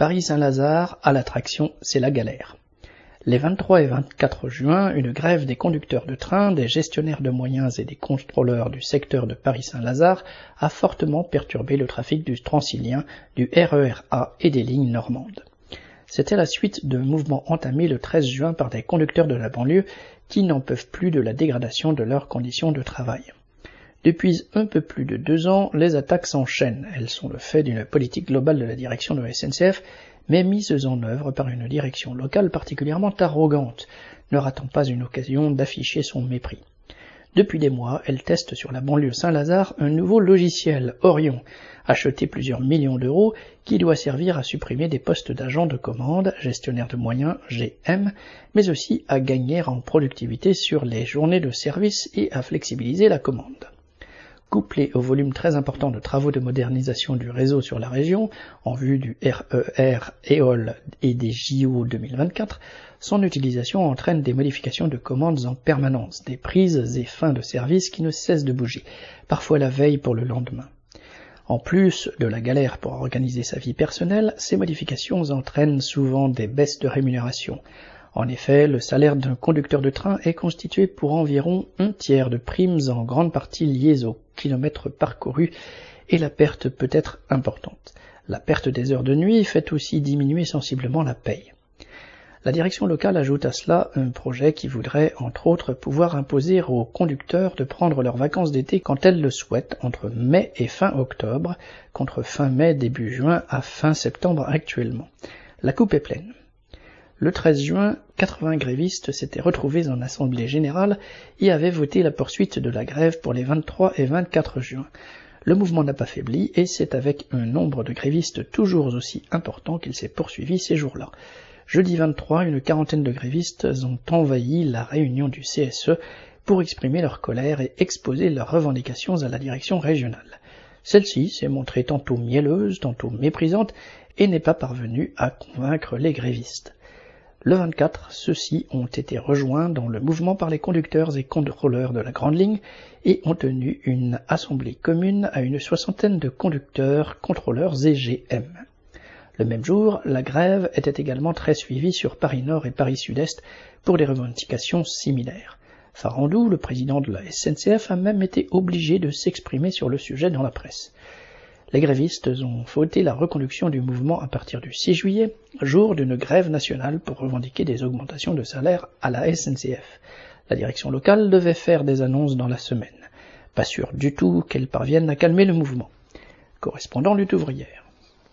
Paris-Saint-Lazare, à l'attraction, c'est la galère. Les 23 et 24 juin, une grève des conducteurs de train, des gestionnaires de moyens et des contrôleurs du secteur de Paris-Saint-Lazare a fortement perturbé le trafic du Transilien, du RER-A et des lignes normandes. C'était la suite de mouvements entamés le 13 juin par des conducteurs de la banlieue qui n'en peuvent plus de la dégradation de leurs conditions de travail. Depuis un peu plus de deux ans, les attaques s'enchaînent. Elles sont le fait d'une politique globale de la direction de la SNCF, mais mises en œuvre par une direction locale particulièrement arrogante, ne ratant pas une occasion d'afficher son mépris. Depuis des mois, elle teste sur la banlieue Saint-Lazare un nouveau logiciel, Orion, acheté plusieurs millions d'euros, qui doit servir à supprimer des postes d'agents de commande, gestionnaire de moyens, GM, mais aussi à gagner en productivité sur les journées de service et à flexibiliser la commande couplé au volume très important de travaux de modernisation du réseau sur la région, en vue du RER EOL et des JO 2024, son utilisation entraîne des modifications de commandes en permanence, des prises et fins de service qui ne cessent de bouger, parfois la veille pour le lendemain. En plus de la galère pour organiser sa vie personnelle, ces modifications entraînent souvent des baisses de rémunération, en effet, le salaire d'un conducteur de train est constitué pour environ un tiers de primes en grande partie liées aux kilomètres parcourus et la perte peut être importante. La perte des heures de nuit fait aussi diminuer sensiblement la paye. La direction locale ajoute à cela un projet qui voudrait, entre autres, pouvoir imposer aux conducteurs de prendre leurs vacances d'été quand elles le souhaitent, entre mai et fin octobre, contre fin mai, début juin à fin septembre actuellement. La coupe est pleine. Le 13 juin, 80 grévistes s'étaient retrouvés en assemblée générale et avaient voté la poursuite de la grève pour les 23 et 24 juin. Le mouvement n'a pas faibli et c'est avec un nombre de grévistes toujours aussi important qu'il s'est poursuivi ces jours-là. Jeudi 23, une quarantaine de grévistes ont envahi la réunion du CSE pour exprimer leur colère et exposer leurs revendications à la direction régionale. Celle-ci s'est montrée tantôt mielleuse, tantôt méprisante, et n'est pas parvenue à convaincre les grévistes. Le 24, ceux-ci ont été rejoints dans le mouvement par les conducteurs et contrôleurs de la Grande Ligne et ont tenu une assemblée commune à une soixantaine de conducteurs, contrôleurs et GM. Le même jour, la grève était également très suivie sur Paris Nord et Paris Sud-Est pour des revendications similaires. Farandou, le président de la SNCF, a même été obligé de s'exprimer sur le sujet dans la presse. Les grévistes ont voté la reconduction du mouvement à partir du 6 juillet, jour d'une grève nationale pour revendiquer des augmentations de salaire à la SNCF. La direction locale devait faire des annonces dans la semaine. Pas sûr du tout qu'elle parvienne à calmer le mouvement. Correspondant lutte ouvrière.